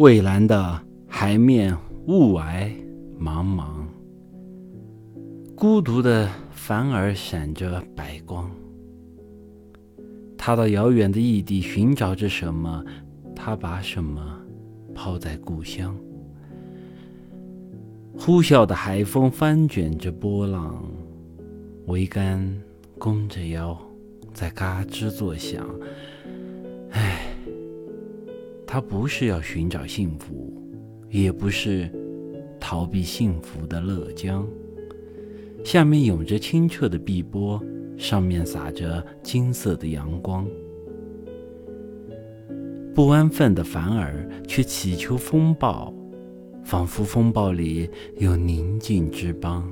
蔚蓝的海面雾霭茫茫，孤独的帆儿闪着白光。他到遥远的异地寻找着什么，他把什么抛在故乡。呼啸的海风翻卷着波浪，桅杆弓着腰，在嘎吱作响。他不是要寻找幸福，也不是逃避幸福的乐江。下面涌着清澈的碧波。上面洒着金色的阳光，不安分的凡儿却祈求风暴，仿佛风暴里有宁静之邦。